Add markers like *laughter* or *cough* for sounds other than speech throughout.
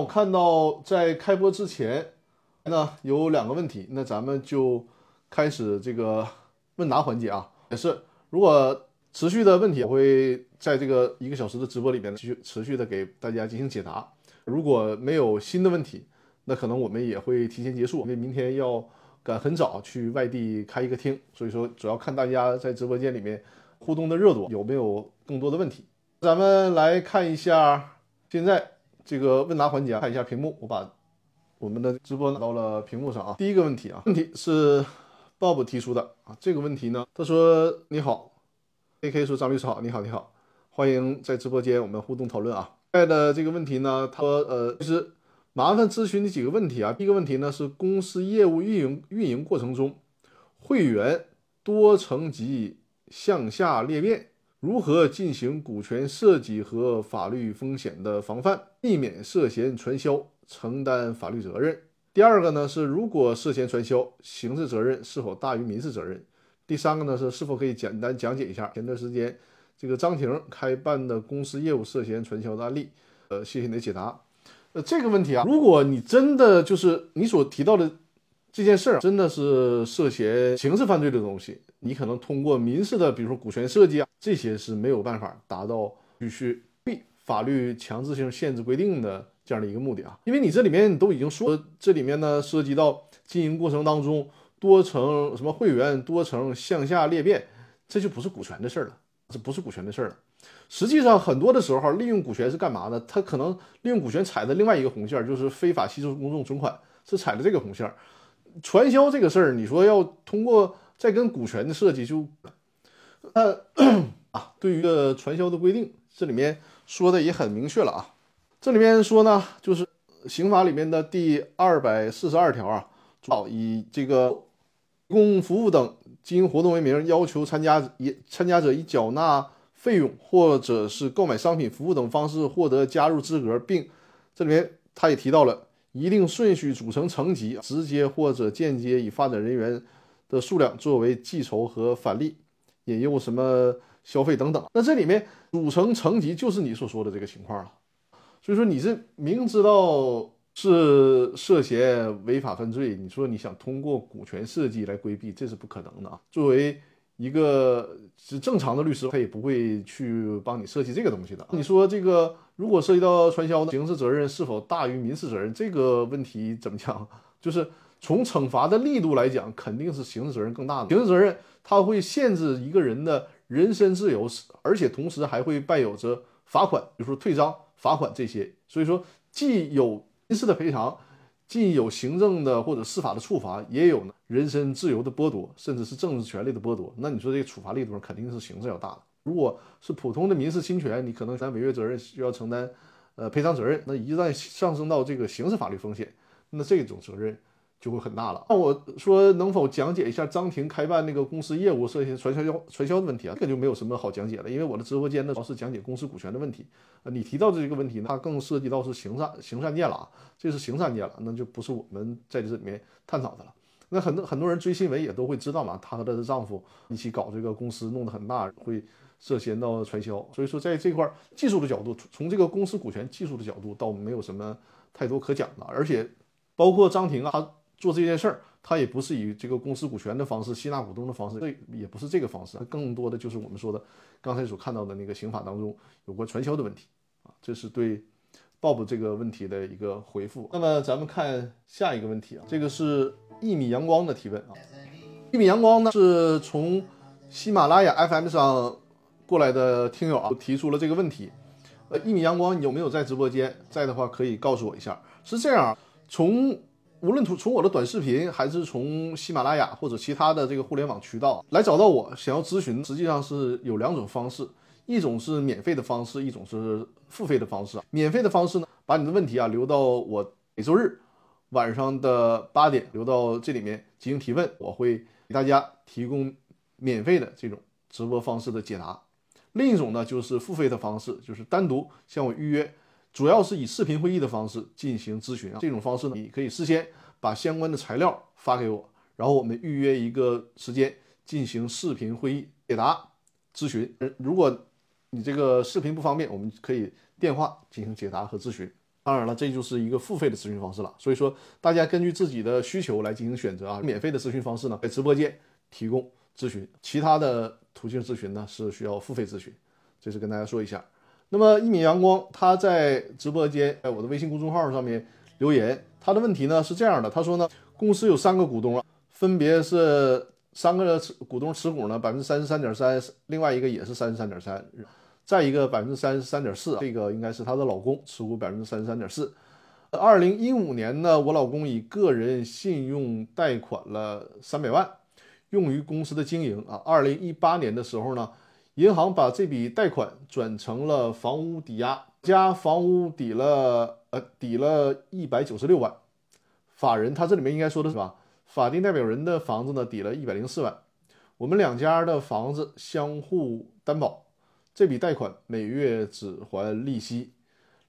我看到在开播之前，那有两个问题，那咱们就开始这个问答环节啊。也是，如果持续的问题，我会在这个一个小时的直播里面继续持续的给大家进行解答。如果没有新的问题，那可能我们也会提前结束，因为明天要赶很早去外地开一个厅，所以说主要看大家在直播间里面互动的热度有没有更多的问题。咱们来看一下现在这个问答环节，看一下屏幕，我把我们的直播拿到了屏幕上啊。第一个问题啊，问题是 Bob 提出的啊，这个问题呢，他说你好，AK 说张律师好，你好你好，欢迎在直播间我们互动讨论啊。在的这个问题呢，他说呃，其实。麻烦咨询你几个问题啊。第一个问题呢是公司业务运营运营过程中，会员多层级向下裂变，如何进行股权设计和法律风险的防范，避免涉嫌传销承担法律责任。第二个呢是如果涉嫌传销，刑事责任是否大于民事责任？第三个呢是是否可以简单讲解一下前段时间这个张婷开办的公司业务涉嫌传销的案例？呃，谢谢你的解答。呃，这个问题啊，如果你真的就是你所提到的这件事儿，真的是涉嫌刑事犯罪的东西，你可能通过民事的，比如说股权设计啊，这些是没有办法达到必须被法律强制性限制规定的这样的一个目的啊，因为你这里面都已经说，这里面呢涉及到经营过程当中多层什么会员多层向下裂变，这就不是股权的事儿了，这不是股权的事儿了。实际上，很多的时候，利用股权是干嘛呢？他可能利用股权踩的另外一个红线，就是非法吸收公众存款，是踩的这个红线。传销这个事儿，你说要通过再跟股权的设计，就呃啊，对于个传销的规定，这里面说的也很明确了啊。这里面说呢，就是刑法里面的第二百四十二条啊，以这个提供服务等经营活动为名，要求参加以参加者以缴纳。费用或者是购买商品、服务等方式获得加入资格，并这里面他也提到了一定顺序组成层级，直接或者间接以发展人员的数量作为计酬和返利，引诱什么消费等等。那这里面组成层级就是你所说的这个情况了。所以说你是明知道是涉嫌违法犯罪，你说你想通过股权设计来规避，这是不可能的啊。作为一个是正常的律师，他也不会去帮你设计这个东西的。你说这个如果涉及到传销的刑事责任是否大于民事责任这个问题怎么讲？就是从惩罚的力度来讲，肯定是刑事责任更大的。刑事责任它会限制一个人的人身自由，而且同时还会伴有着罚款，比如说退赃、罚款这些。所以说，既有民事的赔偿。既有行政的或者司法的处罚，也有呢人身自由的剥夺，甚至是政治权利的剥夺。那你说这个处罚力度肯定是刑事要大的。如果是普通的民事侵权，你可能咱违约责任需要承担，呃赔偿责任。那一旦上升到这个刑事法律风险，那这种责任。就会很大了。那我说能否讲解一下张婷开办那个公司业务涉嫌传销销传销的问题啊？这个就没有什么好讲解了，因为我的直播间呢主要是讲解公司股权的问题。呃，你提到这个问题呢，它更涉及到是刑事刑事案件了啊，这是刑事案件了，那就不是我们在这里面探讨的了。那很多很多人追新闻也都会知道嘛，她和她的丈夫一起搞这个公司弄得很大，会涉嫌到传销。所以说在这块技术的角度，从这个公司股权技术的角度，倒没有什么太多可讲的。而且包括张婷啊，她。做这件事儿，他也不是以这个公司股权的方式吸纳股东的方式，这也不是这个方式，更多的就是我们说的刚才所看到的那个刑法当中有关传销的问题啊，这是对 Bob 这个问题的一个回复。那么咱们看下一个问题啊，这个是一米阳光的提问啊，一米阳光呢是从喜马拉雅 FM 上过来的听友啊，提出了这个问题，呃，一米阳光你有没有在直播间？在的话可以告诉我一下。是这样，从无论从从我的短视频，还是从喜马拉雅或者其他的这个互联网渠道来找到我，想要咨询，实际上是有两种方式，一种是免费的方式，一种是付费的方式。免费的方式呢，把你的问题啊留到我每周日晚上的八点留到这里面进行提问，我会给大家提供免费的这种直播方式的解答。另一种呢，就是付费的方式，就是单独向我预约。主要是以视频会议的方式进行咨询啊，这种方式呢，你可以事先把相关的材料发给我，然后我们预约一个时间进行视频会议解答咨询。如果你这个视频不方便，我们可以电话进行解答和咨询。当然了，这就是一个付费的咨询方式了。所以说，大家根据自己的需求来进行选择啊。免费的咨询方式呢，在直播间提供咨询，其他的途径咨询呢是需要付费咨询。这是跟大家说一下。那么一米阳光他在直播间，在我的微信公众号上面留言，他的问题呢是这样的，他说呢，公司有三个股东啊，分别是三个持股东持股呢百分之三十三点三，另外一个也是三十三点三。再一个百分之三十三点四，这个应该是她的老公持股百分之三十三点四。二零一五年呢，我老公以个人信用贷款了三百万，用于公司的经营啊。二零一八年的时候呢，银行把这笔贷款转成了房屋抵押，加房屋抵了呃抵了一百九十六万。法人他这里面应该说的是吧？法定代表人的房子呢抵了一百零四万，我们两家的房子相互担保。这笔贷款每月只还利息，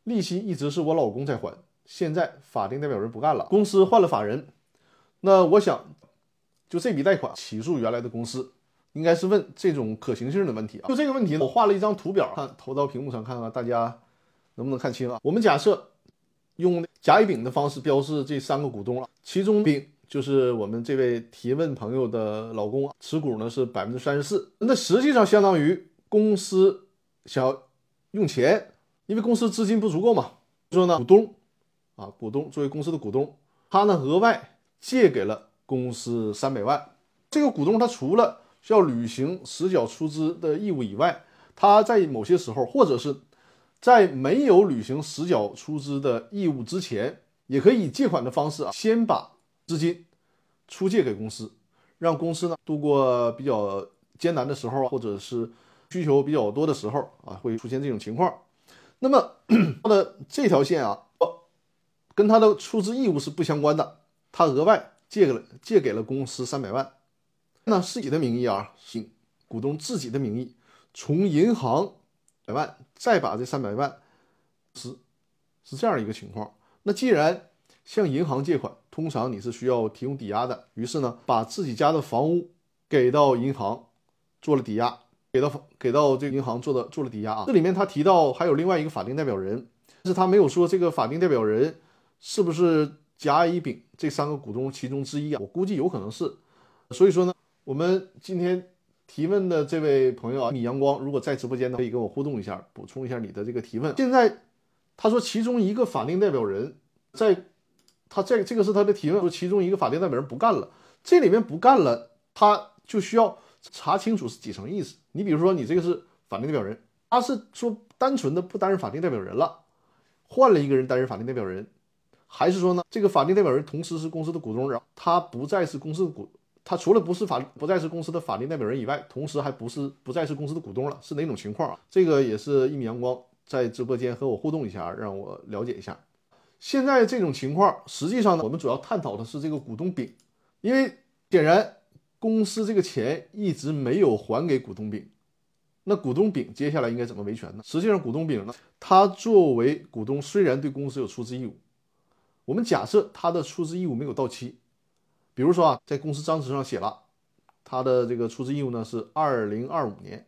利息一直是我老公在还。现在法定代表人不干了，公司换了法人，那我想就这笔贷款起诉原来的公司，应该是问这种可行性的问题啊。就这个问题，我画了一张图表，看投到屏幕上看看，大家能不能看清啊？我们假设用甲乙丙的方式标示这三个股东了，其中丙就是我们这位提问朋友的老公，持股呢是百分之三十四，那实际上相当于。公司想要用钱，因为公司资金不足够嘛。说呢，股东啊，股东作为公司的股东，他呢额外借给了公司三百万。这个股东他除了需要履行实缴出资的义务以外，他在某些时候，或者是在没有履行实缴出资的义务之前，也可以以借款的方式啊，先把资金出借给公司，让公司呢度过比较艰难的时候啊，或者是。需求比较多的时候啊，会出现这种情况。那么 *clears throat* 他的这条线啊，跟他的出资义务是不相关的。他额外借给了借给了公司三百万，那自己的名义啊，行，股东自己的名义，从银行百万再把这三百万是是这样一个情况。那既然向银行借款，通常你是需要提供抵押的，于是呢，把自己家的房屋给到银行做了抵押。给到给到这个银行做的做了抵押啊，这里面他提到还有另外一个法定代表人，但是他没有说这个法定代表人是不是甲乙丙这三个股东其中之一啊？我估计有可能是。所以说呢，我们今天提问的这位朋友啊，米阳光，如果在直播间呢，可以跟我互动一下，补充一下你的这个提问。现在他说其中一个法定代表人在，他在这个是他的提问，说其中一个法定代表人不干了，这里面不干了，他就需要。查清楚是几层意思？你比如说，你这个是法定代表人，他是说单纯的不担任法定代表人了，换了一个人担任法定代表人，还是说呢，这个法定代表人同时是公司的股东，然后他不再是公司的股，他除了不是法不再是公司的法定代表人以外，同时还不是不再是公司的股东了，是哪种情况啊？这个也是一米阳光在直播间和我互动一下，让我了解一下。现在这种情况，实际上呢，我们主要探讨的是这个股东丙，因为显然。公司这个钱一直没有还给股东丙，那股东丙接下来应该怎么维权呢？实际上，股东丙呢，他作为股东，虽然对公司有出资义务，我们假设他的出资义务没有到期，比如说啊，在公司章程上写了他的这个出资义务呢是二零二五年，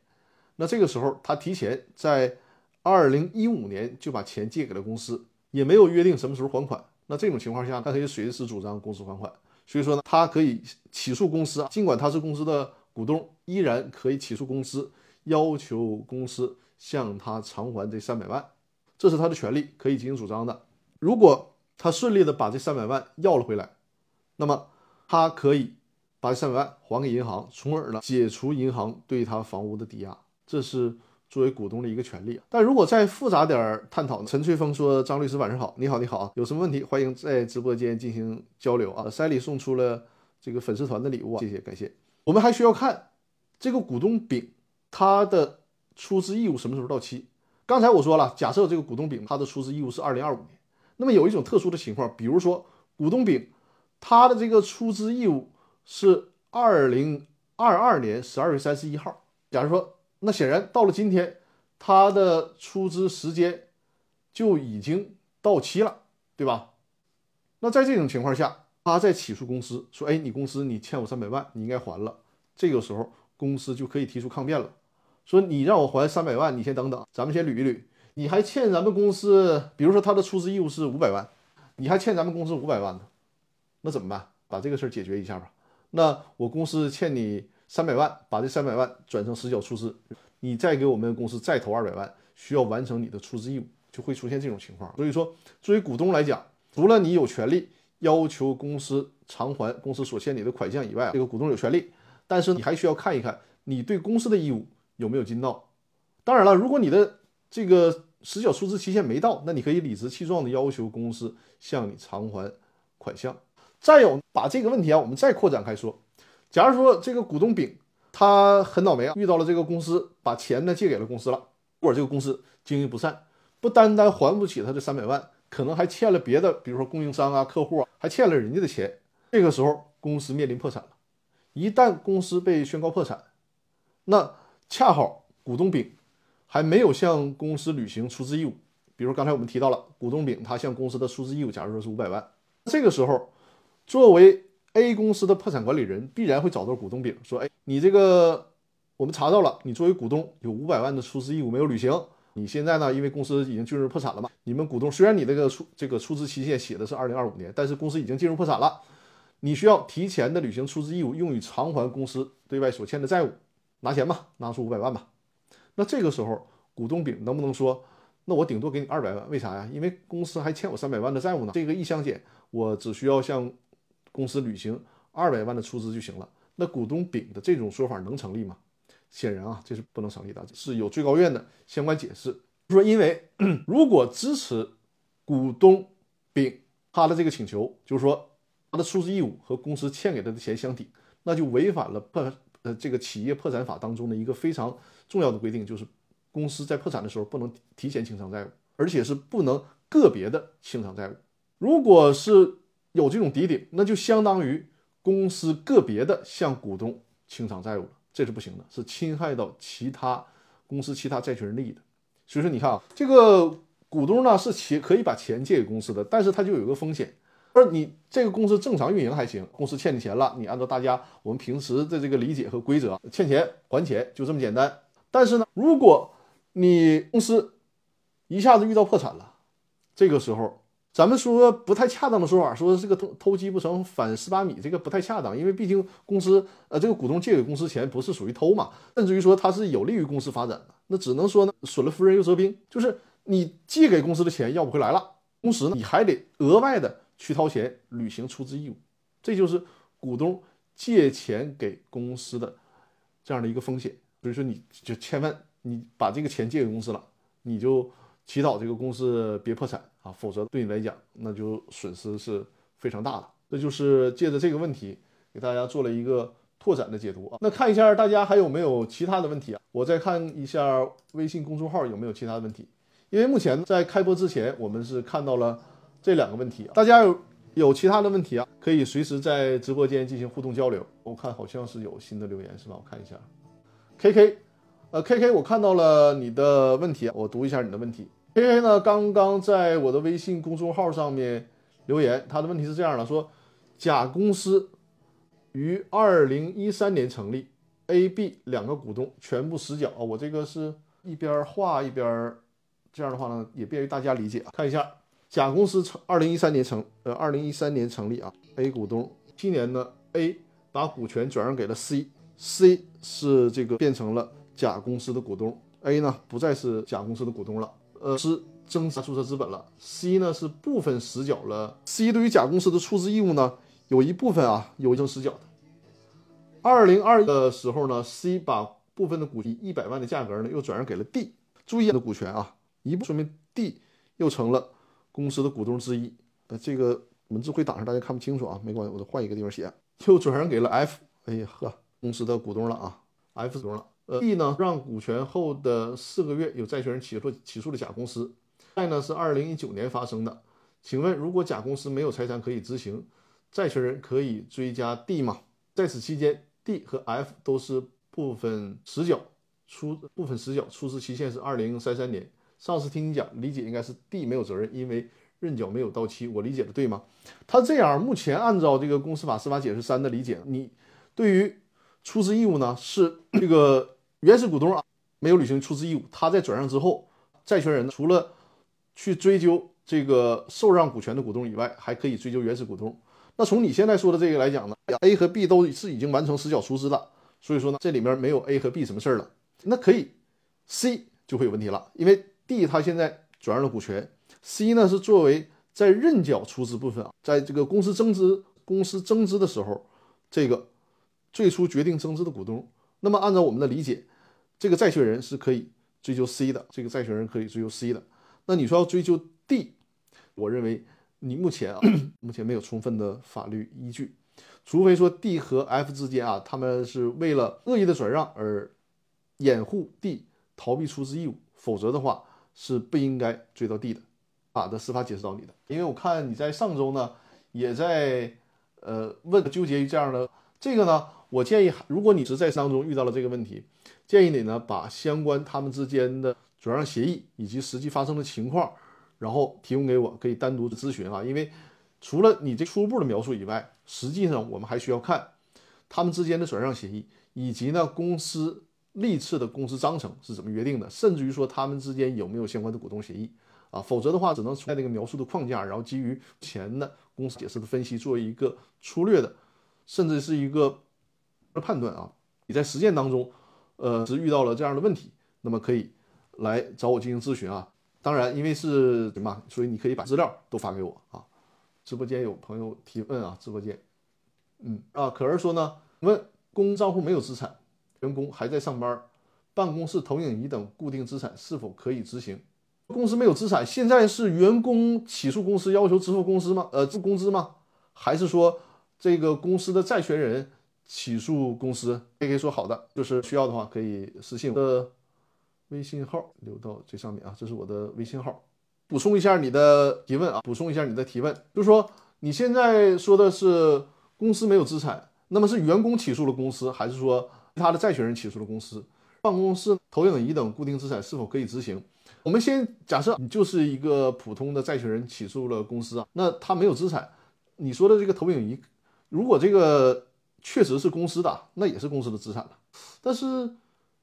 那这个时候他提前在二零一五年就把钱借给了公司，也没有约定什么时候还款，那这种情况下，他可以随时主张公司还款。所以说呢，他可以起诉公司啊，尽管他是公司的股东，依然可以起诉公司，要求公司向他偿还这三百万，这是他的权利，可以进行主张的。如果他顺利的把这三百万要了回来，那么他可以把这三百万还给银行，从而呢解除银行对他房屋的抵押，这是。作为股东的一个权利，但如果再复杂点儿探讨呢？陈翠峰说：“张律师晚上好，你好你好啊，有什么问题欢迎在直播间进行交流啊。”塞里送出了这个粉丝团的礼物啊，谢谢感谢。我们还需要看这个股东丙他的出资义务什么时候到期？刚才我说了，假设这个股东丙他的出资义务是二零二五年，那么有一种特殊的情况，比如说股东丙他的这个出资义务是二零二二年十二月三十一号，假如说。那显然到了今天，他的出资时间就已经到期了，对吧？那在这种情况下，他再起诉公司说：“哎，你公司你欠我三百万，你应该还了。”这个时候，公司就可以提出抗辩了，说：“你让我还三百万，你先等等，咱们先捋一捋。你还欠咱们公司，比如说他的出资义务是五百万，你还欠咱们公司五百万呢，那怎么办？把这个事儿解决一下吧。那我公司欠你三百万，把这三百万转成实缴出资，你再给我们公司再投二百万，需要完成你的出资义务，就会出现这种情况。所以说，作为股东来讲，除了你有权利要求公司偿还公司所欠你的款项以外，这个股东有权利，但是你还需要看一看你对公司的义务有没有尽到。当然了，如果你的这个实缴出资期限没到，那你可以理直气壮的要求公司向你偿还款项。再有，把这个问题啊，我们再扩展开说。假如说这个股东丙他很倒霉啊，遇到了这个公司把钱呢借给了公司了，或者这个公司经营不善，不单单还不起他这三百万，可能还欠了别的，比如说供应商啊、客户啊，还欠了人家的钱。这个时候公司面临破产了。一旦公司被宣告破产，那恰好股东丙。还没有向公司履行出资义务，比如刚才我们提到了股东丙，他向公司的出资义务，假如说是五百万，这个时候，作为 A 公司的破产管理人，必然会找到股东丙，说：“哎，你这个我们查到了，你作为股东有五百万的出资义务没有履行，你现在呢，因为公司已经进入破产了嘛，你们股东虽然你这个出这个出资期限写的是二零二五年，但是公司已经进入破产了，你需要提前的履行出资义务，用于偿还公司对外所欠的债务，拿钱吧，拿出五百万吧。”那这个时候，股东丙能不能说，那我顶多给你二百万？为啥呀？因为公司还欠我三百万的债务呢。这个一相减，我只需要向公司履行二百万的出资就行了。那股东丙的这种说法能成立吗？显然啊，这是不能成立的，是有最高院的相关解释，说因为 *clears throat* 如果支持股东丙他的这个请求，就是说他的出资义务和公司欠给他的钱相抵，那就违反了破呃这个企业破产法当中的一个非常。重要的规定就是，公司在破产的时候不能提前清偿债务，而且是不能个别的清偿债务。如果是有这种抵顶，那就相当于公司个别的向股东清偿债务了，这是不行的，是侵害到其他公司其他债权人利益的。所以说，你看啊，这个股东呢是钱可以把钱借给公司的，但是他就有个风险，而你这个公司正常运营还行，公司欠你钱了，你按照大家我们平时的这个理解和规则，欠钱还钱就这么简单。但是呢，如果你公司一下子遇到破产了，这个时候咱们说不太恰当的说法，说这个偷偷鸡不成反蚀把米，这个不太恰当，因为毕竟公司呃这个股东借给公司钱不是属于偷嘛，甚至于说它是有利于公司发展的，那只能说呢损了夫人又折兵，就是你借给公司的钱要不回来了，同时呢你还得额外的去掏钱履行出资义务，这就是股东借钱给公司的这样的一个风险。所以说，你就千万你把这个钱借给公司了，你就祈祷这个公司别破产啊，否则对你来讲，那就损失是非常大的。这就是借着这个问题给大家做了一个拓展的解读啊。那看一下大家还有没有其他的问题啊？我再看一下微信公众号有没有其他的问题。因为目前在开播之前，我们是看到了这两个问题啊，大家有有其他的问题啊，可以随时在直播间进行互动交流。我看好像是有新的留言是吧？我看一下。K K，呃，K K，我看到了你的问题，我读一下你的问题。K K 呢，刚刚在我的微信公众号上面留言，他的问题是这样的：说甲公司于二零一三年成立，A、B 两个股东全部实缴啊。我这个是一边画一边，这样的话呢，也便于大家理解啊。看一下，甲公司成二零一三年成，呃，二零一三年成立啊，A 股东，今年呢，A 把股权转让给了 C。C 是这个变成了甲公司的股东，A 呢不再是甲公司的股东了，呃是增加注册资本了。C 呢是部分实缴了，C 对于甲公司的出资义务呢有一部分啊有经实缴的。二零二的时候呢，C 把部分的股以一百万的价格呢又转让给了 D，注意的股权啊，一部说明 D 又成了公司的股东之一。呃，这个文字会挡上，大家看不清楚啊，没关系，我再换一个地方写，又转让给了 F。哎呀呵。公司的股东了啊，F 股东了。呃，D 呢让股权后的四个月，有债权人起诉起诉了甲公司。债呢是二零一九年发生的。请问，如果甲公司没有财产可以执行，债权人可以追加 D 吗？在此期间，D 和 F 都是部分实缴出部分实缴出资期限是二零三三年。上次听你讲，理解应该是 D 没有责任，因为认缴没有到期。我理解的对吗？他这样，目前按照这个公司法司法解释三的理解，你对于出资义务呢是这个 *coughs* 原始股东啊没有履行出资义务，他在转让之后债权人除了去追究这个受让股权的股东以外，还可以追究原始股东。那从你现在说的这个来讲呢，A 和 B 都是已经完成实缴出资了，所以说呢，这里面没有 A 和 B 什么事儿了。那可以，C 就会有问题了，因为 D 他现在转让了股权，C 呢是作为在认缴出资部分啊，在这个公司增资公司增资的时候，这个最初决定增资的股东。那么按照我们的理解，这个债权人是可以追究 C 的，这个债权人可以追究 C 的。那你说要追究 D，我认为你目前啊，目前没有充分的法律依据，除非说 D 和 F 之间啊，他们是为了恶意的转让而掩护 D 逃避出资义务，否则的话是不应该追到 D 的。法的司法解释道理的，因为我看你在上周呢，也在呃问纠结于这样的这个呢，我建议如果你是在当中遇到了这个问题，建议你呢把相关他们之间的转让协议以及实际发生的情况，然后提供给我，可以单独的咨询啊。因为除了你这初步的描述以外，实际上我们还需要看他们之间的转让协议，以及呢公司历次的公司章程是怎么约定的，甚至于说他们之间有没有相关的股东协议。啊，否则的话，只能存在那个描述的框架，然后基于前的公司解释的分析，做一个粗略的，甚至是一个的判断啊。你在实践当中，呃，是遇到了这样的问题，那么可以来找我进行咨询啊。当然，因为是什么，所以你可以把资料都发给我啊。直播间有朋友提问啊，直播间，嗯啊，可儿说呢，问公账户没有资产，员工还在上班，办公室投影仪等固定资产是否可以执行？公司没有资产，现在是员工起诉公司要求支付工资吗？呃，付工资吗？还是说这个公司的债权人起诉公司？也可以说好的，就是需要的话可以私信我的微信号留到最上面啊，这是我的微信号。补充一下你的提问啊，补充一下你的提问，就是说你现在说的是公司没有资产，那么是员工起诉了公司，还是说其他的债权人起诉了公司？办公室投影仪等固定资产是否可以执行？我们先假设你就是一个普通的债权人起诉了公司啊，那他没有资产。你说的这个投影仪，如果这个确实是公司的，那也是公司的资产了。但是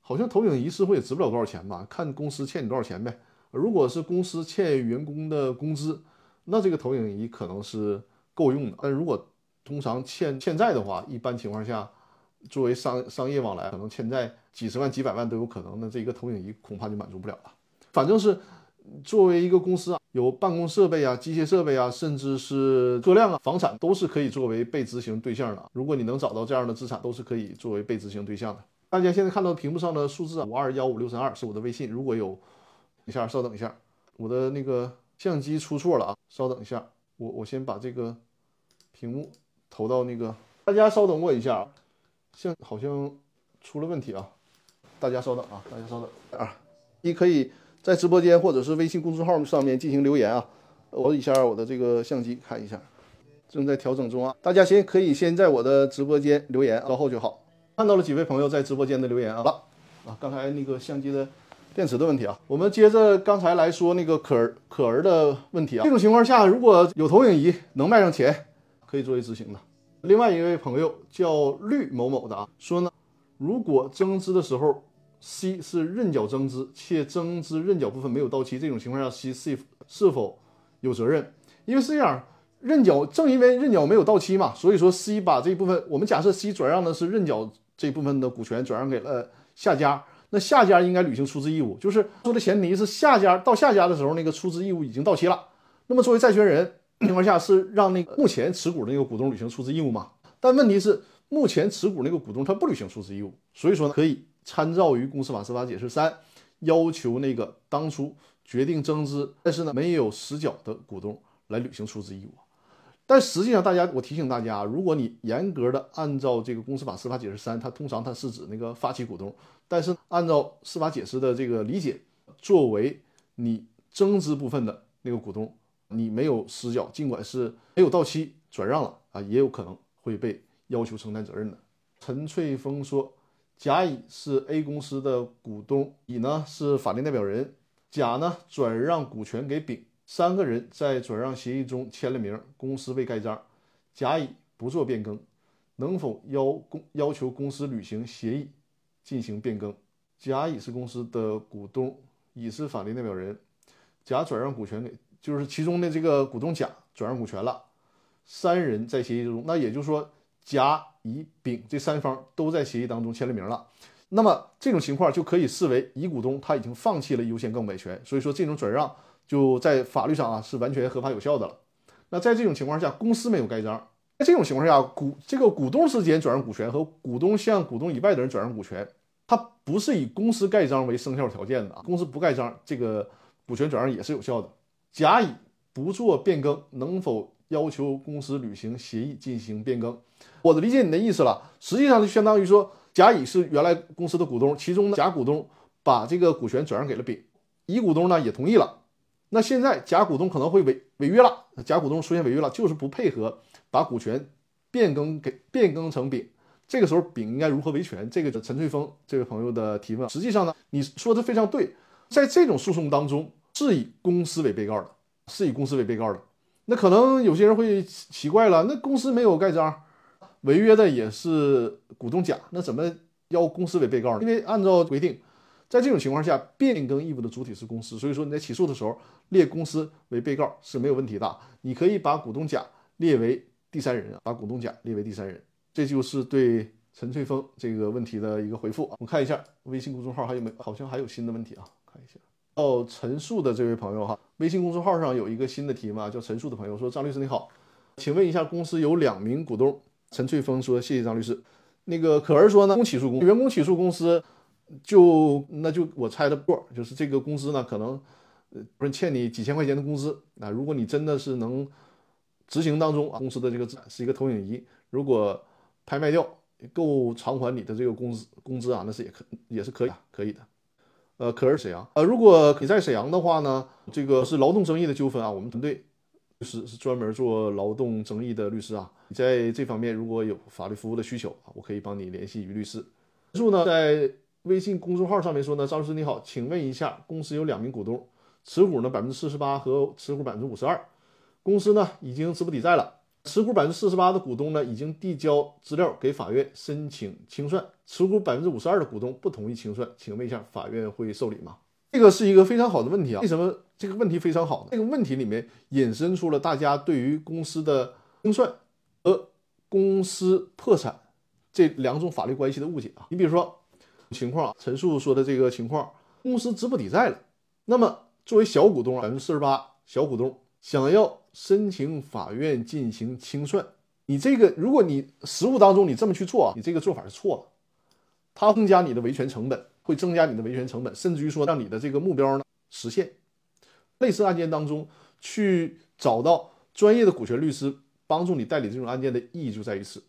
好像投影仪似乎也值不了多少钱吧？看公司欠你多少钱呗。如果是公司欠员工的工资，那这个投影仪可能是够用的。但如果通常欠欠债的话，一般情况下，作为商商业往来，可能欠债几十万、几百万都有可能。那这一个投影仪恐怕就满足不了了。反正是作为一个公司啊，有办公设备啊、机械设备啊，甚至是车辆啊、房产，都是可以作为被执行对象的。如果你能找到这样的资产，都是可以作为被执行对象的。大家现在看到屏幕上的数字，五二幺五六三二是我的微信。如果有一下，稍等一下，我的那个相机出错了啊，稍等一下，我我先把这个屏幕投到那个，大家稍等我一下啊，像好像出了问题啊，大家稍等啊，大家稍等啊，你可以。在直播间或者是微信公众号上面进行留言啊，我一下我的这个相机看一下，正在调整中啊。大家先可以先在我的直播间留言，稍后就好。看到了几位朋友在直播间的留言啊，了啊，刚才那个相机的电池的问题啊，我们接着刚才来说那个可儿可儿的问题啊。这种情况下，如果有投影仪能卖上钱，可以作为执行的。另外一位朋友叫绿某某的啊，说呢，如果增资的时候。C 是认缴增资，且增资认缴部分没有到期，这种情况下，C C 是否有责任？因为是这样，认缴正因为认缴没有到期嘛，所以说 C 把这部分，我们假设 C 转让的是认缴这部分的股权，转让给了下家，那下家应该履行出资义务，就是说的前提是下家到下家的时候，那个出资义务已经到期了。那么作为债权人情况下是让那个目前持股的那个股东履行出资义务嘛？但问题是目前持股那个股东他不履行出资义务，所以说呢可以。参照于公司法司法解释三，要求那个当初决定增资，但是呢没有实缴的股东来履行出资义务。但实际上，大家我提醒大家，如果你严格的按照这个公司法司法解释三，它通常它是指那个发起股东，但是按照司法解释的这个理解，作为你增资部分的那个股东，你没有实缴，尽管是没有到期转让了啊，也有可能会被要求承担责任的。陈翠峰说。甲乙是 A 公司的股东，乙呢是法定代表人，甲呢转让股权给丙，三个人在转让协议中签了名，公司未盖章，甲乙不做变更，能否要公要求公司履行协议进行变更？甲乙是公司的股东，乙是法定代表人，甲转让股权给，就是其中的这个股东甲转让股权了，三人在协议中，那也就是说甲、乙、丙这三方都在协议当中签了名了。那么这种情况就可以视为乙股东他已经放弃了优先购买权，所以说这种转让就在法律上啊是完全合法有效的了。那在这种情况下，公司没有盖章，在这种情况下，股这个股东之间转让股权和股东向股东以外的人转让股权，它不是以公司盖章为生效条件的啊。公司不盖章，这个股权转让也是有效的。甲乙不做变更，能否要求公司履行协议进行变更？我的理解你的意思了，实际上就相当于说。甲乙是原来公司的股东，其中呢，甲股东把这个股权转让给了丙，乙股东呢也同意了。那现在甲股东可能会违违约了，甲股东出现违约了，就是不配合把股权变更给变更成丙。这个时候丙应该如何维权？这个陈翠峰这位朋友的提问，实际上呢，你说的非常对，在这种诉讼当中是以公司为被告的，是以公司为被告的。那可能有些人会奇怪了，那公司没有盖章。违约的也是股东甲，那怎么要公司为被告呢？因为按照规定，在这种情况下，变更义务的主体是公司，所以说你在起诉的时候列公司为被告是没有问题的。你可以把股东甲列为第三人啊，把股东甲列为第三人。这就是对陈翠峰这个问题的一个回复啊。我看一下微信公众号还有没，好像还有新的问题啊，看一下。哦，陈述的这位朋友哈，微信公众号上有一个新的题嘛，叫陈述的朋友说：“张律师你好，请问一下，公司有两名股东。”陈翠峰说：“谢谢张律师。”那个可儿说呢：“公起诉公员工起诉公司，就那就我猜的不，就是这个公司呢，可能不是欠你几千块钱的工资啊。如果你真的是能执行当中啊，公司的这个资产是一个投影仪，如果拍卖掉够偿还你的这个工资工资啊，那是也可也是可以可以的。呃，可儿沈阳呃，如果你在沈阳的话呢，这个是劳动争议的纠纷啊，我们团队。”律师是专门做劳动争议的律师啊，你在这方面如果有法律服务的需求啊，我可以帮你联系于律师。陈述呢，在微信公众号上面说呢，张律师你好，请问一下，公司有两名股东，持股呢百分之四十八和持股百分之五十二，公司呢已经资不抵债了，持股百分之四十八的股东呢已经递交资料给法院申请清算，持股百分之五十二的股东不同意清算，请问一下，法院会受理吗？这个是一个非常好的问题啊！为什么这个问题非常好呢？这个问题里面引申出了大家对于公司的清算和公司破产这两种法律关系的误解啊！你比如说情况啊，陈述说的这个情况，公司资不抵债了，那么作为小股东百分之四十八小股东想要申请法院进行清算，你这个如果你实务当中你这么去做啊，你这个做法是错了，它增加你的维权成本。会增加你的维权成本，甚至于说让你的这个目标呢实现。类似案件当中，去找到专业的股权律师帮助你代理这种案件的意义就在于此。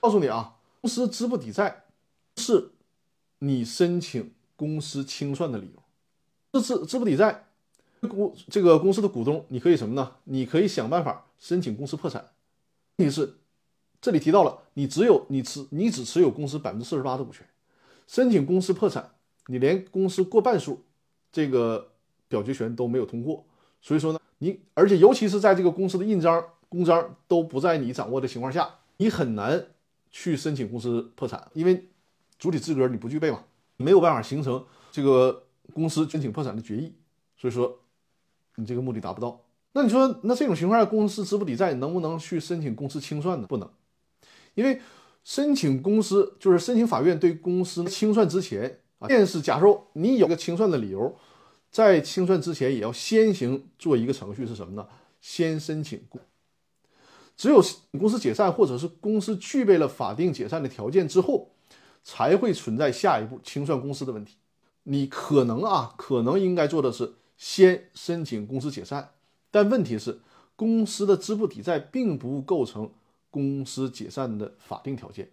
告诉你啊，公司资不抵债是你申请公司清算的理由。资资资不抵债，股这个公司的股东你可以什么呢？你可以想办法申请公司破产。问题是这里提到了，你只有你持你只持有公司百分之四十八的股权。申请公司破产，你连公司过半数这个表决权都没有通过，所以说呢，你而且尤其是在这个公司的印章、公章都不在你掌握的情况下，你很难去申请公司破产，因为主体资格你不具备嘛，没有办法形成这个公司申请破产的决议，所以说你这个目的达不到。那你说，那这种情况下，公司资不抵债，能不能去申请公司清算呢？不能，因为。申请公司就是申请法院对公司清算之前啊，便是假如你有个清算的理由，在清算之前也要先行做一个程序是什么呢？先申请公，只有公司解散或者是公司具备了法定解散的条件之后，才会存在下一步清算公司的问题。你可能啊，可能应该做的是先申请公司解散，但问题是公司的资不抵债并不构成。公司解散的法定条件，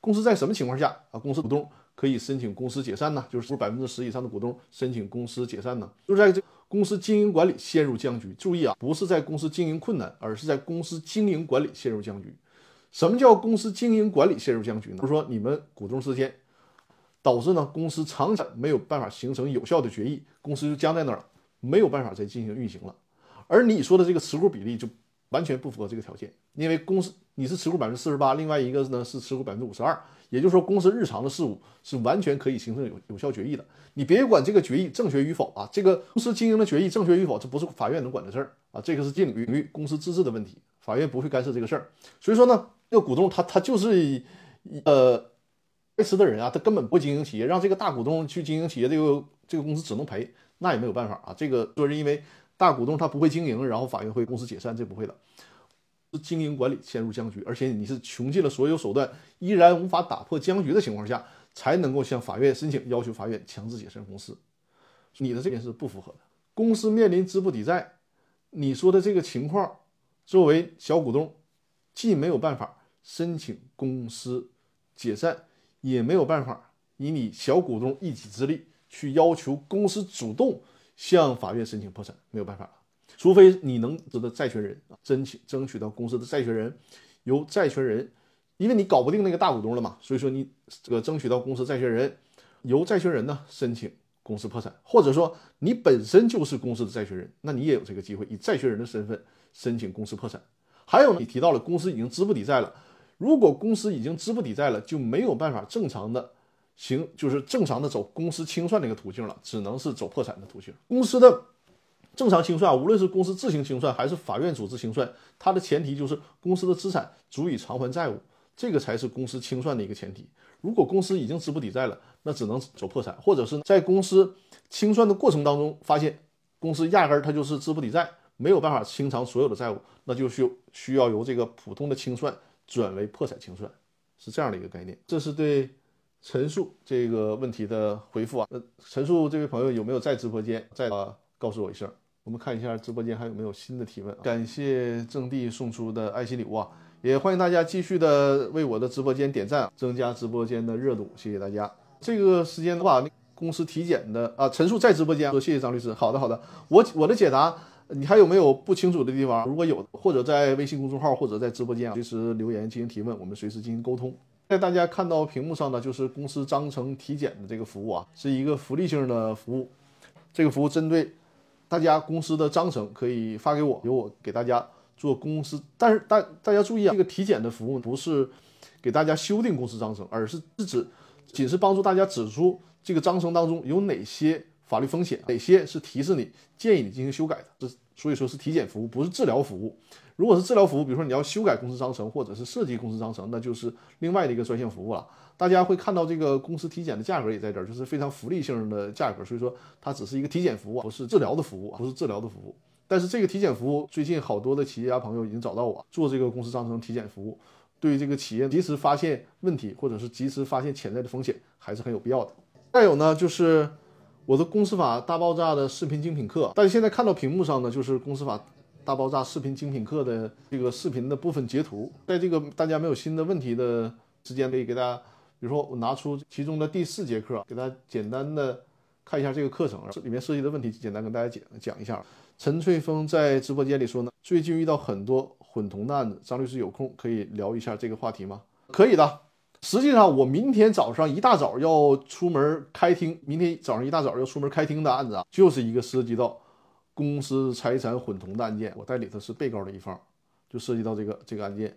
公司在什么情况下啊？公司股东可以申请公司解散呢？就是百分之十以上的股东申请公司解散呢？就是在这公司经营管理陷入僵局。注意啊，不是在公司经营困难，而是在公司经营管理陷入僵局。什么叫公司经营管理陷入僵局呢？就是说你们股东之间导致呢公司长期没有办法形成有效的决议，公司就僵在那儿，没有办法再进行运行了。而你说的这个持股比例就。完全不符合这个条件，因为公司你是持股百分之四十八，另外一个呢是持股百分之五十二，也就是说公司日常的事务是完全可以形成有有效决议的。你别管这个决议正确与否啊，这个公司经营的决议正确与否，这不是法院能管的事儿啊，这个是经领域公司自治的问题，法院不会干涉这个事儿。所以说呢，这个股东他他就是呃白痴的人啊，他根本不经营企业，让这个大股东去经营企业，这个这个公司只能赔，那也没有办法啊。这个说是因为。大股东他不会经营，然后法院会公司解散，这不会的。经营管理陷入僵局，而且你是穷尽了所有手段，依然无法打破僵局的情况下，才能够向法院申请，要求法院强制解散公司。你的这边是不符合的。公司面临资不抵债，你说的这个情况，作为小股东，既没有办法申请公司解散，也没有办法以你小股东一己之力去要求公司主动。向法院申请破产没有办法了，除非你能值得债权人啊争取争取到公司的债权人，由债权人，因为你搞不定那个大股东了嘛，所以说你这个争取到公司债权人，由债权人呢申请公司破产，或者说你本身就是公司的债权人，那你也有这个机会以债权人的身份申请公司破产。还有呢你提到了公司已经资不抵债了，如果公司已经资不抵债了，就没有办法正常的。行，就是正常的走公司清算那个途径了，只能是走破产的途径。公司的正常清算，无论是公司自行清算还是法院组织清算，它的前提就是公司的资产足以偿还债务，这个才是公司清算的一个前提。如果公司已经资不抵债了，那只能走破产，或者是在公司清算的过程当中发现公司压根儿它就是资不抵债，没有办法清偿所有的债务，那就需需要由这个普通的清算转为破产清算，是这样的一个概念。这是对。陈述这个问题的回复啊，呃，陈述这位朋友有没有在直播间？再告诉我一声。我们看一下直播间还有没有新的提问。感谢正地送出的爱心礼物啊，也欢迎大家继续的为我的直播间点赞，增加直播间的热度。谢谢大家。这个时间的话，公司体检的啊，陈述在直播间说谢谢张律师。好的好的，我我的解答，你还有没有不清楚的地方？如果有，或者在微信公众号或者在直播间啊，随时留言进行提问，我们随时进行沟通。在大家看到屏幕上的就是公司章程体检的这个服务啊，是一个福利性的服务。这个服务针对大家公司的章程可以发给我，由我给大家做公司。但是大大家注意啊，这个体检的服务不是给大家修订公司章程，而是是指仅是帮助大家指出这个章程当中有哪些法律风险，哪些是提示你建议你进行修改的。这所以说是体检服务，不是治疗服务。如果是治疗服务，比如说你要修改公司章程或者是设计公司章程，那就是另外的一个专项服务了。大家会看到这个公司体检的价格也在这儿，就是非常福利性的价格。所以说它只是一个体检服务，不是治疗的服务，不是治疗的服务。但是这个体检服务，最近好多的企业家朋友已经找到我做这个公司章程体检服务，对于这个企业及时发现问题或者是及时发现潜在的风险还是很有必要的。再有呢，就是我的公司法大爆炸的视频精品课，大家现在看到屏幕上呢，就是公司法。大爆炸视频精品课的这个视频的部分截图，在这个大家没有新的问题的时间，可以给大家，比如说我拿出其中的第四节课，给大家简单的看一下这个课程，这里面涉及的问题，简单跟大家讲讲一下。陈翠峰在直播间里说呢，最近遇到很多混同的案子，张律师有空可以聊一下这个话题吗？可以的。实际上，我明天早上一大早要出门开庭，明天早上一大早要出门开庭的案子啊，就是一个涉及到。公司财产混同的案件，我代理的是被告的一方，就涉及到这个这个案件。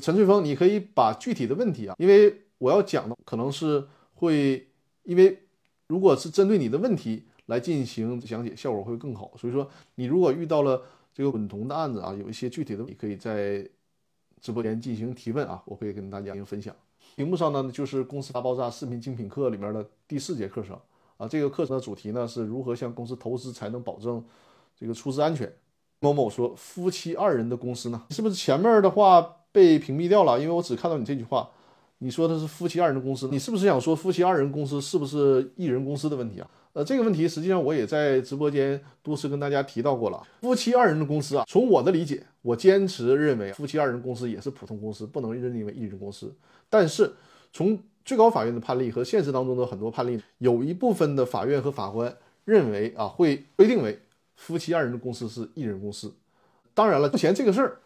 陈翠峰，你可以把具体的问题啊，因为我要讲的可能是会，因为如果是针对你的问题来进行讲解，效果会更好。所以说，你如果遇到了这个混同的案子啊，有一些具体的，你可以在直播间进行提问啊，我会跟大家进行分享。屏幕上呢，就是《公司大爆炸》视频精品课里面的第四节课程。啊，这个课程的主题呢是如何向公司投资才能保证这个出资安全。某某说夫妻二人的公司呢，是不是前面的话被屏蔽掉了？因为我只看到你这句话，你说的是夫妻二人的公司，你是不是想说夫妻二人公司是不是一人公司的问题啊？呃，这个问题实际上我也在直播间多次跟大家提到过了。夫妻二人的公司啊，从我的理解，我坚持认为夫妻二人公司也是普通公司，不能认定为一人公司。但是从最高法院的判例和现实当中的很多判例，有一部分的法院和法官认为啊，会规定为夫妻二人的公司是一人公司。当然了，目前这个事儿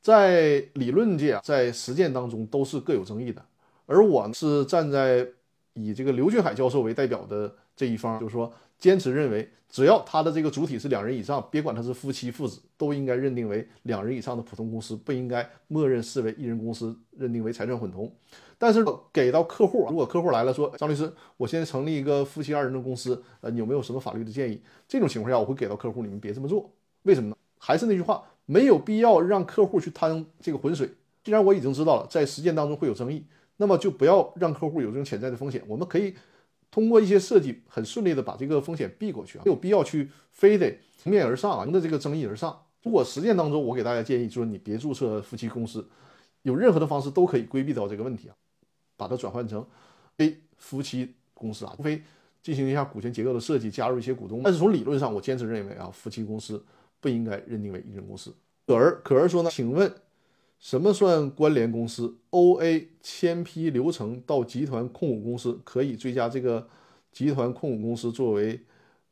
在理论界、在实践当中都是各有争议的。而我是站在以这个刘俊海教授为代表的这一方，就是说，坚持认为，只要他的这个主体是两人以上，别管他是夫妻、父子，都应该认定为两人以上的普通公司，不应该默认视为一人公司，认定为财产混同。但是给到客户，如果客户来了说，张律师，我现在成立一个夫妻二人的公司，呃，你有没有什么法律的建议？这种情况下，我会给到客户，你们别这么做。为什么呢？还是那句话，没有必要让客户去趟这个浑水。既然我已经知道了，在实践当中会有争议，那么就不要让客户有这种潜在的风险。我们可以通过一些设计，很顺利的把这个风险避过去啊，没有必要去非得迎面而上啊，迎着这个争议而上。如果实践当中，我给大家建议就是，你别注册夫妻公司，有任何的方式都可以规避掉这个问题啊。把它转换成非夫妻公司啊，除非进行一下股权结构的设计，加入一些股东。但是从理论上，我坚持认为啊，夫妻公司不应该认定为一人公司。可儿可儿说呢，请问什么算关联公司？O A 签批流程到集团控股公司可以追加这个集团控股公司作为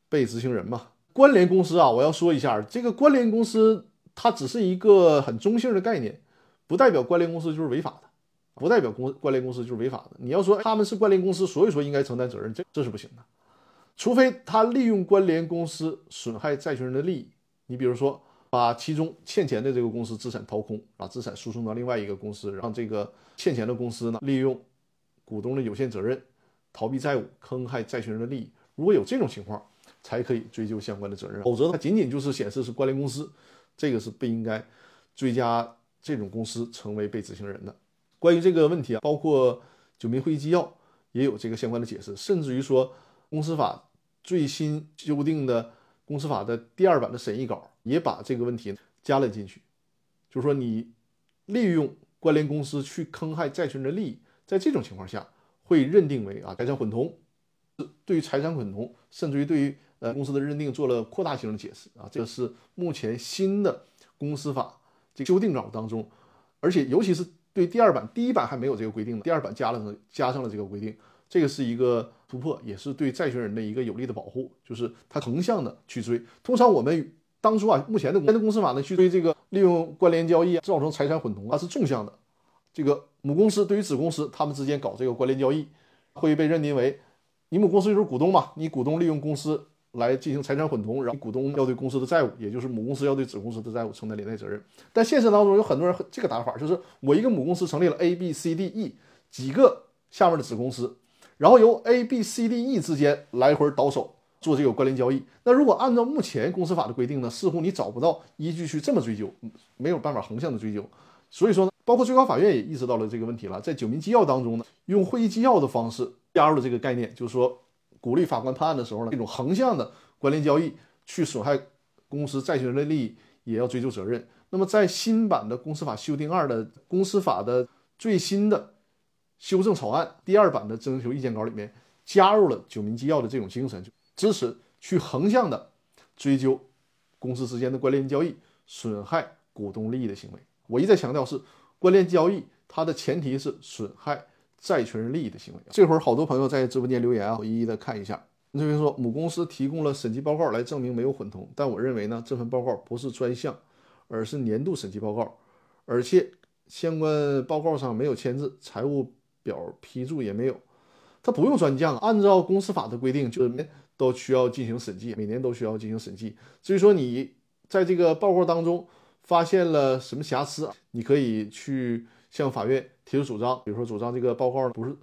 被执行人吗？关联公司啊，我要说一下，这个关联公司它只是一个很中性的概念，不代表关联公司就是违法的。不代表公关联公司就是违法的。你要说他们是关联公司，所以说应该承担责任，这这是不行的。除非他利用关联公司损害债权人的利益。你比如说，把其中欠钱的这个公司资产掏空，把资产输送到另外一个公司，让这个欠钱的公司呢利用股东的有限责任逃避债务，坑害债权人的利益。如果有这种情况，才可以追究相关的责任。否则，它仅仅就是显示是关联公司，这个是不应该追加这种公司成为被执行人的。关于这个问题啊，包括九民会议纪要也有这个相关的解释，甚至于说公司法最新修订的公司法的第二版的审议稿也把这个问题加了进去，就是说你利用关联公司去坑害债权人利益，在这种情况下会认定为啊财产混同，对于财产混同，甚至于对于呃公司的认定做了扩大性的解释啊，这个是目前新的公司法这修订稿当中，而且尤其是。对第二版，第一版还没有这个规定的，第二版加了加上了这个规定，这个是一个突破，也是对债权人的一个有力的保护，就是它横向的去追。通常我们当初啊，目前的公司法呢去追这个利用关联交易造成财产混同，它是纵向的。这个母公司对于子公司，他们之间搞这个关联交易，会被认定为你母公司就是股东嘛，你股东利用公司。来进行财产混同，然后股东要对公司的债务，也就是母公司要对子公司的债务承担连带责任。但现实当中有很多人这个打法，就是我一个母公司成立了 A、B、C、D、E 几个下面的子公司，然后由 A、B、C、D、E 之间来回倒手做这个关联交易。那如果按照目前公司法的规定呢，似乎你找不到依据去这么追究，没有办法横向的追究。所以说呢，包括最高法院也意识到了这个问题了，在九民纪要当中呢，用会议纪要的方式加入了这个概念，就是说。鼓励法官判案的时候呢，这种横向的关联交易去损害公司债权人的利益，也要追究责任。那么在新版的公司法修订二的公司法的最新的修正草案第二版的征求意见稿里面，加入了九民纪要的这种精神，支持去横向的追究公司之间的关联交易损害股东利益的行为。我一再强调是关联交易，它的前提是损害。债权人利益的行为，这会儿好多朋友在直播间留言啊，我一一的看一下。这边说母公司提供了审计报告来证明没有混同，但我认为呢，这份报告不是专项，而是年度审计报告，而且相关报告上没有签字，财务表批注也没有，它不用专项，按照公司法的规定，就是都需要进行审计，每年都需要进行审计。至于说你在这个报告当中发现了什么瑕疵，你可以去。向法院提出主张，比如说主张这个报告不是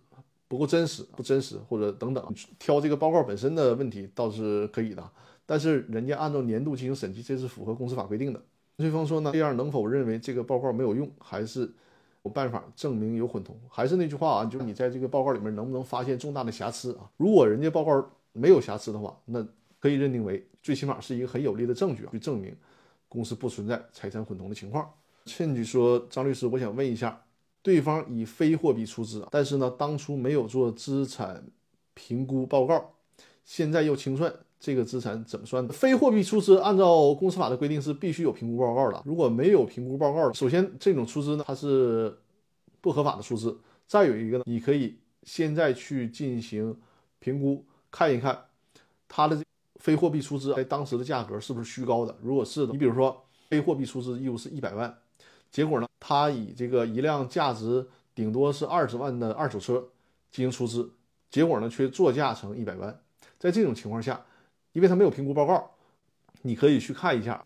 不够真实、不真实，或者等等，挑这个报告本身的问题倒是可以的。但是人家按照年度进行审计，这是符合公司法规定的。对方说呢，这样能否认为这个报告没有用，还是有办法证明有混同？还是那句话啊，就是你在这个报告里面能不能发现重大的瑕疵啊？如果人家报告没有瑕疵的话，那可以认定为最起码是一个很有力的证据啊，去证明公司不存在财产混同的情况。甚至说，张律师，我想问一下，对方以非货币出资，但是呢，当初没有做资产评估报告，现在又清算，这个资产怎么算的？非货币出资按照公司法的规定是必须有评估报告的，如果没有评估报告，首先这种出资呢，它是不合法的出资。再有一个呢，你可以现在去进行评估，看一看它的非货币出资在当时的价格是不是虚高的。如果是的，你比如说非货币出资义务是一百万。结果呢，他以这个一辆价值顶多是二十万的二手车进行出资，结果呢却作价成一百万。在这种情况下，因为它没有评估报告，你可以去看一下。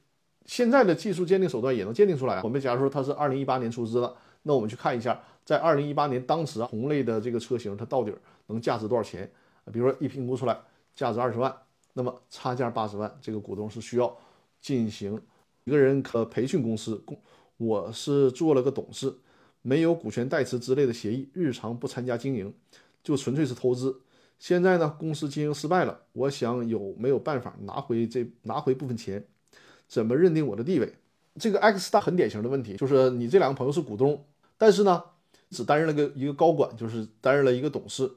现在的技术鉴定手段也能鉴定出来。我们假如说它是二零一八年出资的，那我们去看一下，在二零一八年当时同类的这个车型，它到底能价值多少钱？比如说一评估出来价值二十万，那么差价八十万，这个股东是需要进行一个人可培训公司，我是做了个董事，没有股权代持之类的协议，日常不参加经营，就纯粹是投资。现在呢，公司经营失败了，我想有没有办法拿回这拿回部分钱？怎么认定我的地位？这个 X 大很典型的问题，就是你这两个朋友是股东，但是呢，只担任了个一个高管，就是担任了一个董事，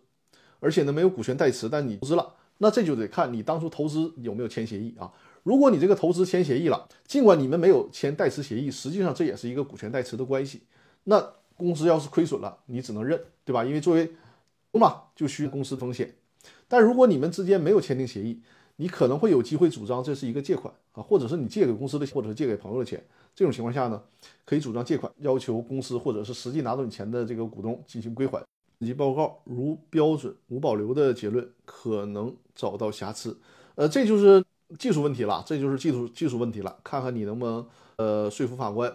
而且呢没有股权代持，但你投资了，那这就得看你当初投资有没有签协议啊。如果你这个投资签协议了，尽管你们没有签代持协议，实际上这也是一个股权代持的关系。那公司要是亏损了，你只能认，对吧？因为作为嘛，就需公司风险。但如果你们之间没有签订协议，你可能会有机会主张这是一个借款啊，或者是你借给公司的，或者是借给朋友的钱。这种情况下呢，可以主张借款，要求公司或者是实际拿走你钱的这个股东进行归还。审计报告如标准无保留的结论，可能找到瑕疵。呃，这就是技术问题了，这就是技术技术问题了。看看你能不能呃说服法官，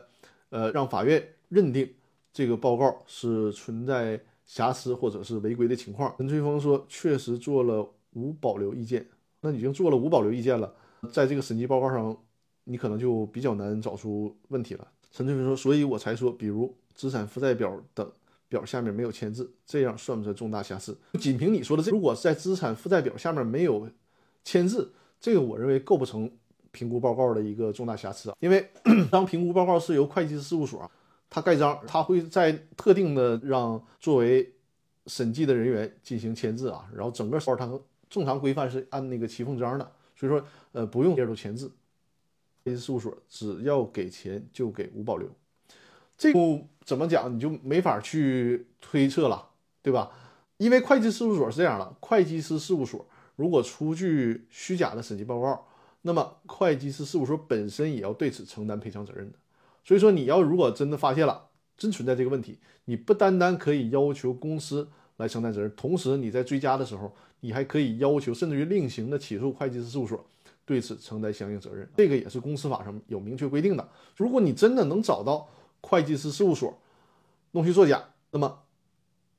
呃让法院认定这个报告是存在瑕疵或者是违规的情况。陈翠峰说，确实做了无保留意见。那已经做了无保留意见了，在这个审计报告上，你可能就比较难找出问题了。陈翠芬说：“所以我才说，比如资产负债表等表下面没有签字，这样算不算重大瑕疵？仅凭你说的这，如果在资产负债表下面没有签字，这个我认为构不成评估报告的一个重大瑕疵啊。因为 *clears throat* 当评估报告是由会计师事务所他盖章，他会在特定的让作为审计的人员进行签字啊，然后整个报他。”正常规范是按那个骑缝章的，所以说，呃，不用业主签字。会计事务所只要给钱就给无保留，这步怎么讲你就没法去推测了，对吧？因为会计事务所是这样的，会计师事务所如果出具虚假的审计报告，那么会计师事务所本身也要对此承担赔偿责任的。所以说，你要如果真的发现了，真存在这个问题，你不单单可以要求公司来承担责任，同时你在追加的时候。你还可以要求，甚至于另行的起诉会计师事务所，对此承担相应责任。这个也是公司法上有明确规定的。如果你真的能找到会计师事务所弄虚作假，那么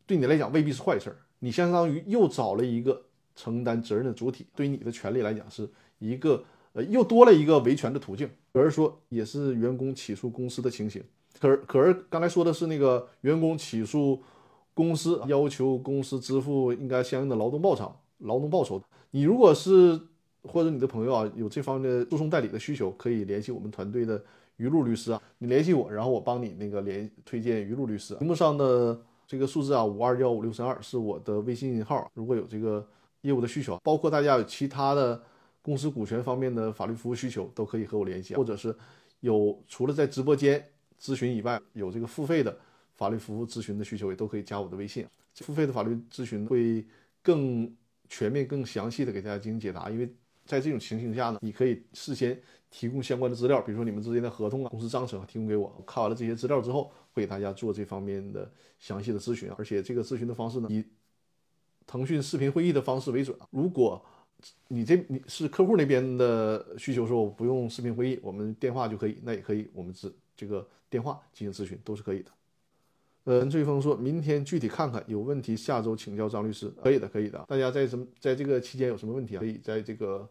对你来讲未必是坏事儿。你相当于又找了一个承担责任的主体，对于你的权利来讲是一个呃又多了一个维权的途径。可是说也是员工起诉公司的情形。可是可是刚才说的是那个员工起诉。公司要求公司支付应该相应的劳动报酬、劳动报酬。你如果是或者你的朋友啊有这方面的诉讼代理的需求，可以联系我们团队的于路律师啊。你联系我，然后我帮你那个联推荐于路律师。屏幕上的这个数字啊，五二幺五六三二是我的微信号。如果有这个业务的需求，包括大家有其他的公司股权方面的法律服务需求，都可以和我联系。或者是有除了在直播间咨询以外，有这个付费的。法律服务咨询的需求也都可以加我的微信，付费的法律咨询会更全面、更详细的给大家进行解答。因为在这种情形下呢，你可以事先提供相关的资料，比如说你们之间的合同啊、公司章程啊提供给我。看完了这些资料之后，会给大家做这方面的详细的咨询。而且这个咨询的方式呢，以腾讯视频会议的方式为准。如果你这你是客户那边的需求说我不用视频会议，我们电话就可以，那也可以，我们咨这个电话进行咨询都是可以的。呃，追风说明天具体看看，有问题下周请教张律师。可以的，可以的。大家在什么在这个期间有什么问题啊？可以在这个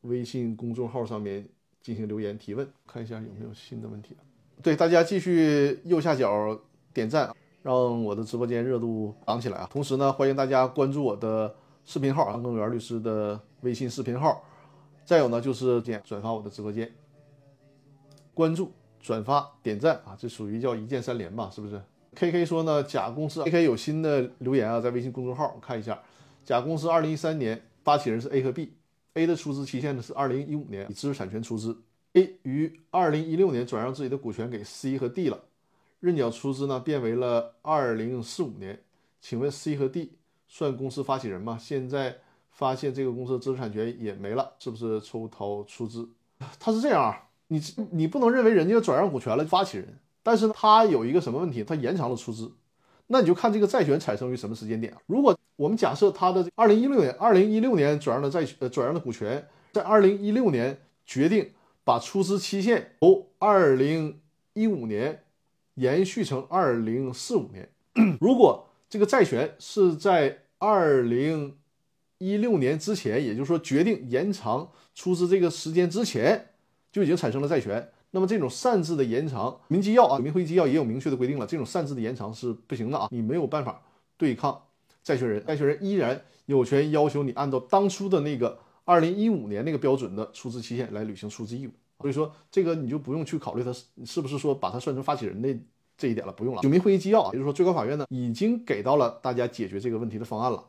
微信公众号上面进行留言提问，看一下有没有新的问题。对，大家继续右下角点赞，让我的直播间热度涨起来啊！同时呢，欢迎大家关注我的视频号，张根源律师的微信视频号。再有呢，就是点转发我的直播间，关注、转发、点赞啊，这属于叫一键三连吧？是不是？K K 说呢，甲公司 K K 有新的留言啊，在微信公众号看一下。甲公司二零一三年发起人是 A 和 B，A 的出资期限呢是二零一五年，以知识产权出资。A 于二零一六年转让自己的股权给 C 和 D 了，认缴出资呢变为了二零四五年。请问 C 和 D 算公司发起人吗？现在发现这个公司的知识产权也没了，是不是抽逃出资？*laughs* 他是这样啊，你你不能认为人家转让股权了发起人。但是呢，它有一个什么问题？它延长了出资，那你就看这个债权产生于什么时间点。如果我们假设它的二零一六年，二零一六年转让的债呃转让的股权，在二零一六年决定把出资期限由二零一五年延续成二零四五年。*clears throat* 如果这个债权是在二零一六年之前，也就是说决定延长出资这个时间之前，就已经产生了债权。那么这种擅自的延长，民纪要啊，民会议纪要也有明确的规定了，这种擅自的延长是不行的啊，你没有办法对抗债权人，债权人依然有权要求你按照当初的那个二零一五年那个标准的出资期限来履行出资义务。所以说这个你就不用去考虑他是不是说把它算成发起人的这一点了，不用了。九民会议纪要啊，也就是说最高法院呢已经给到了大家解决这个问题的方案了。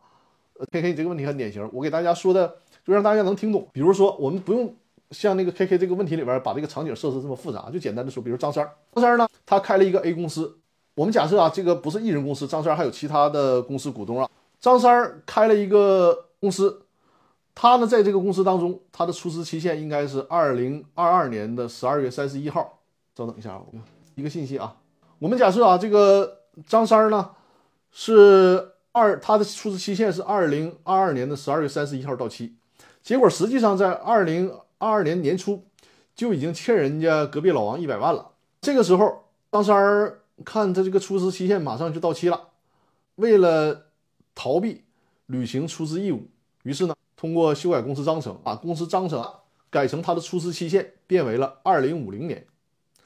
呃，K K 这个问题很典型，我给大家说的就让大家能听懂。比如说我们不用。像那个 K K 这个问题里边，把这个场景设置这么复杂，就简单的说，比如张三儿，张三儿呢，他开了一个 A 公司，我们假设啊，这个不是一人公司，张三儿还有其他的公司股东啊。张三儿开了一个公司，他呢在这个公司当中，他的出资期限应该是二零二二年的十二月三十一号。稍等一下，一个信息啊，我们假设啊，这个张三儿呢是二，他的出资期限是二零二二年的十二月三十一号到期，结果实际上在二零。二二年年初就已经欠人家隔壁老王一百万了。这个时候，张三儿看他这个出资期限马上就到期了，为了逃避履行出资义务，于是呢，通过修改公司章程，把公司章程改成他的出资期限变为了二零五零年。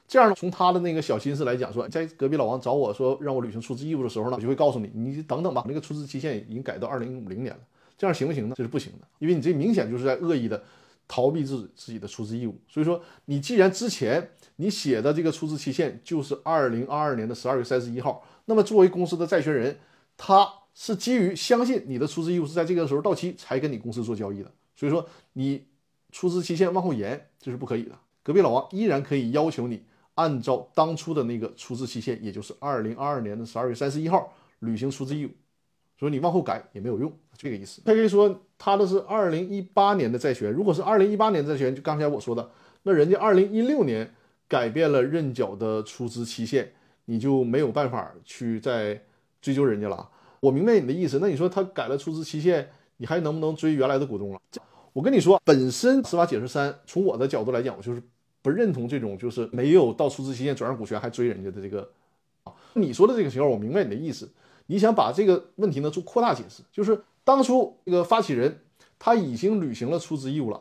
这样呢，从他的那个小心思来讲，说在隔壁老王找我说让我履行出资义务的时候呢，我就会告诉你，你等等吧，那个出资期限已经改到二零五零年了。这样行不行呢？这是不行的，因为你这明显就是在恶意的。逃避自自己的出资义务，所以说你既然之前你写的这个出资期限就是二零二二年的十二月三十一号，那么作为公司的债权人，他是基于相信你的出资义务是在这个时候到期才跟你公司做交易的，所以说你出资期限往后延这是不可以的。隔壁老王依然可以要求你按照当初的那个出资期限，也就是二零二二年的十二月三十一号履行出资义务，所以你往后改也没有用。这个意思，他可以说他的是二零一八年的债权，如果是二零一八年债权，就刚才我说的，那人家二零一六年改变了认缴的出资期限，你就没有办法去再追究人家了。我明白你的意思，那你说他改了出资期限，你还能不能追原来的股东了？我跟你说，本身司法解释三，从我的角度来讲，我就是不认同这种就是没有到出资期限转让股权还追人家的这个啊。你说的这个情况，我明白你的意思，你想把这个问题呢做扩大解释，就是。当初这个发起人他已经履行了出资义务了，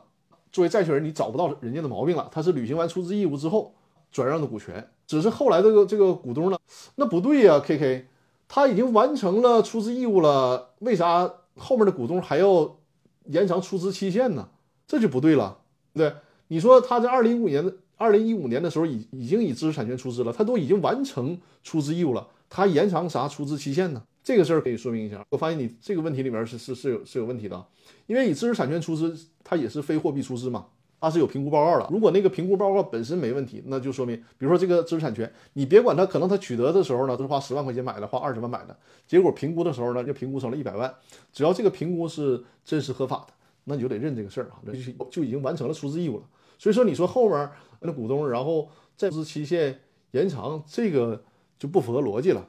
作为债权人你找不到人家的毛病了。他是履行完出资义务之后转让的股权，只是后来这个这个股东呢，那不对呀，K K，他已经完成了出资义务了，为啥后面的股东还要延长出资期限呢？这就不对了，对你说他在二零一五年的二零一五年的时候已已经以知识产权出资了，他都已经完成出资义务了，他延长啥出资期限呢？这个事儿可以说明一下，我发现你这个问题里面是是是有是有问题的，因为你知识产权出资，它也是非货币出资嘛，它是有评估报告的。如果那个评估报告本身没问题，那就说明，比如说这个知识产权，你别管它，可能它取得的时候呢，都是花十万块钱买的，花二十万买的，结果评估的时候呢，就评估成了一百万。只要这个评估是真实合法的，那你就得认这个事儿啊，那就就已经完成了出资义务了。所以说，你说后面那股东然后在出资期限延长，这个就不符合逻辑了。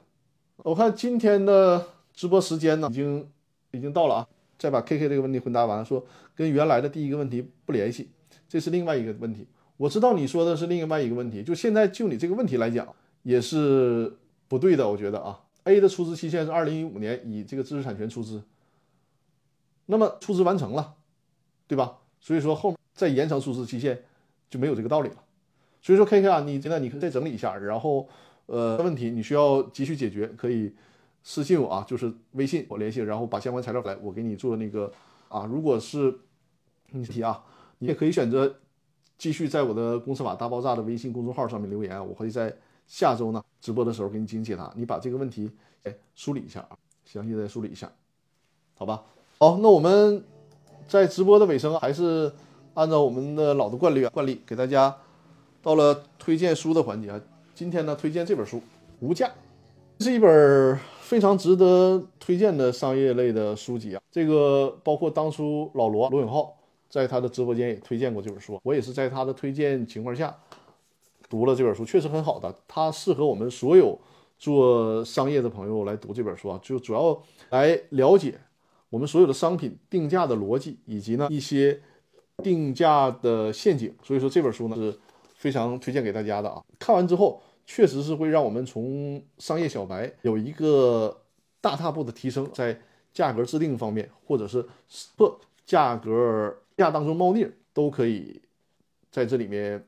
我看今天的直播时间呢，已经已经到了啊！再把 K K 这个问题回答完，说跟原来的第一个问题不联系，这是另外一个问题。我知道你说的是另外一个问题，就现在就你这个问题来讲，也是不对的。我觉得啊，A 的出资期限是二零一五年，以这个知识产权出资，那么出资完成了，对吧？所以说后面再延长出资期限就没有这个道理了。所以说 K K 啊，你现在你可以再整理一下，然后。呃，问题你需要急需解决，可以私信我啊，就是微信我联系，然后把相关材料来，我给你做那个啊。如果是问题啊，你也可以选择继续在我的公司法大爆炸的微信公众号上面留言，我会在下周呢直播的时候给你进行解答。你把这个问题哎梳理一下啊，详细的梳理一下，好吧？好，那我们在直播的尾声还是按照我们的老的惯例惯例，给大家到了推荐书的环节啊。今天呢，推荐这本书《无价》，这是一本非常值得推荐的商业类的书籍啊。这个包括当初老罗罗永浩在他的直播间也推荐过这本书，我也是在他的推荐情况下读了这本书，确实很好的。它适合我们所有做商业的朋友来读这本书啊，就主要来了解我们所有的商品定价的逻辑，以及呢一些定价的陷阱，所以说这本书呢是非常推荐给大家的啊。看完之后，确实是会让我们从商业小白有一个大踏步的提升，在价格制定方面，或者是不价格价当中猫腻，都可以在这里面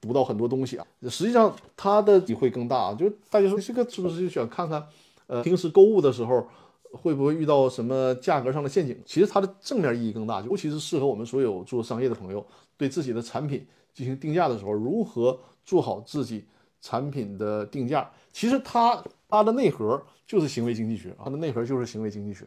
读到很多东西啊。实际上它的体会更大啊，就大家说这个是不是就想看看，呃，平时购物的时候。会不会遇到什么价格上的陷阱？其实它的正面意义更大，尤其是适合我们所有做商业的朋友，对自己的产品进行定价的时候，如何做好自己产品的定价？其实它它的内核就是行为经济学，它的内核就是行为经济学。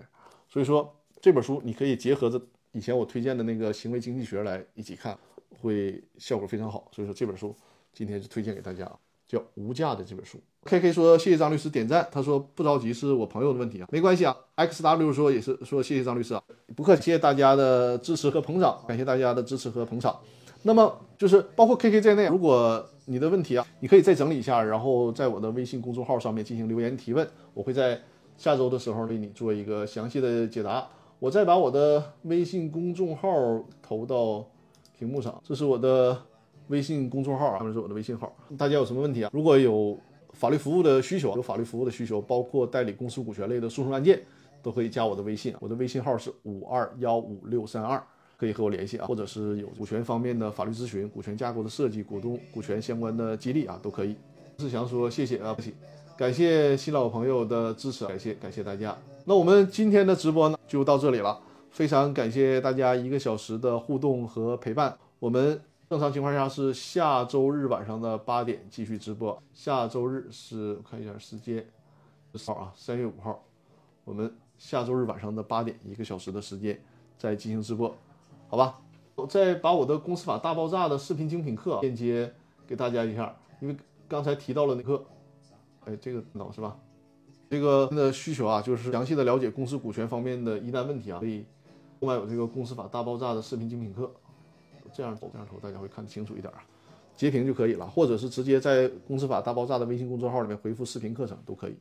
所以说这本书你可以结合着以前我推荐的那个行为经济学来一起看，会效果非常好。所以说这本书今天就推荐给大家。叫无价的这本书，K K 说谢谢张律师点赞，他说不着急是我朋友的问题啊，没关系啊。X W 说也是说谢谢张律师啊，不客气，谢谢大家的支持和捧场，感谢大家的支持和捧场。那么就是包括 K K 在内，如果你的问题啊，你可以再整理一下，然后在我的微信公众号上面进行留言提问，我会在下周的时候为你做一个详细的解答。我再把我的微信公众号投到屏幕上，这是我的。微信公众号啊，是我的微信号。大家有什么问题啊？如果有法律服务的需求，有法律服务的需求，包括代理公司股权类的诉讼案件，都可以加我的微信。我的微信号是五二幺五六三二，可以和我联系啊。或者是有股权方面的法律咨询、股权架构的设计、股东股权相关的激励啊，都可以。志强说谢谢啊，不起，感谢新老朋友的支持，感谢感谢大家。那我们今天的直播呢，就到这里了。非常感谢大家一个小时的互动和陪伴，我们。正常情况下是下周日晚上的八点继续直播。下周日是我看一下时间，号啊，三月五号，我们下周日晚上的八点，一个小时的时间再进行直播，好吧？我再把我的公司法大爆炸的视频精品课链接给大家一下，因为刚才提到了那课，哎，这个脑是吧？这个的需求啊，就是详细的了解公司股权方面的疑难问题啊，可以另外有这个公司法大爆炸的视频精品课。这样投，这样投，大家会看得清楚一点啊，截屏就可以了，或者是直接在《公司法大爆炸》的微信公众号里面回复“视频课程”都可以，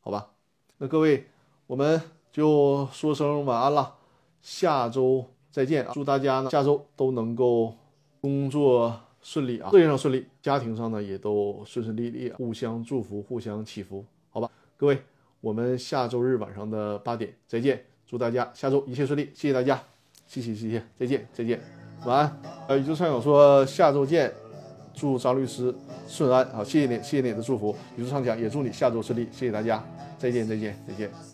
好吧？那各位，我们就说声晚安了，下周再见啊！祝大家呢下周都能够工作顺利啊，事业上顺利，家庭上呢也都顺顺利利，互相祝福，互相祈福，好吧？各位，我们下周日晚上的八点再见，祝大家下周一切顺利，谢谢大家，谢谢谢谢，再见再见。晚安，呃，宇宙畅想说下周见，祝张律师顺安，好，谢谢你，谢谢你的祝福，宇宙畅想也祝你下周顺利，谢谢大家，再见，再见，再见。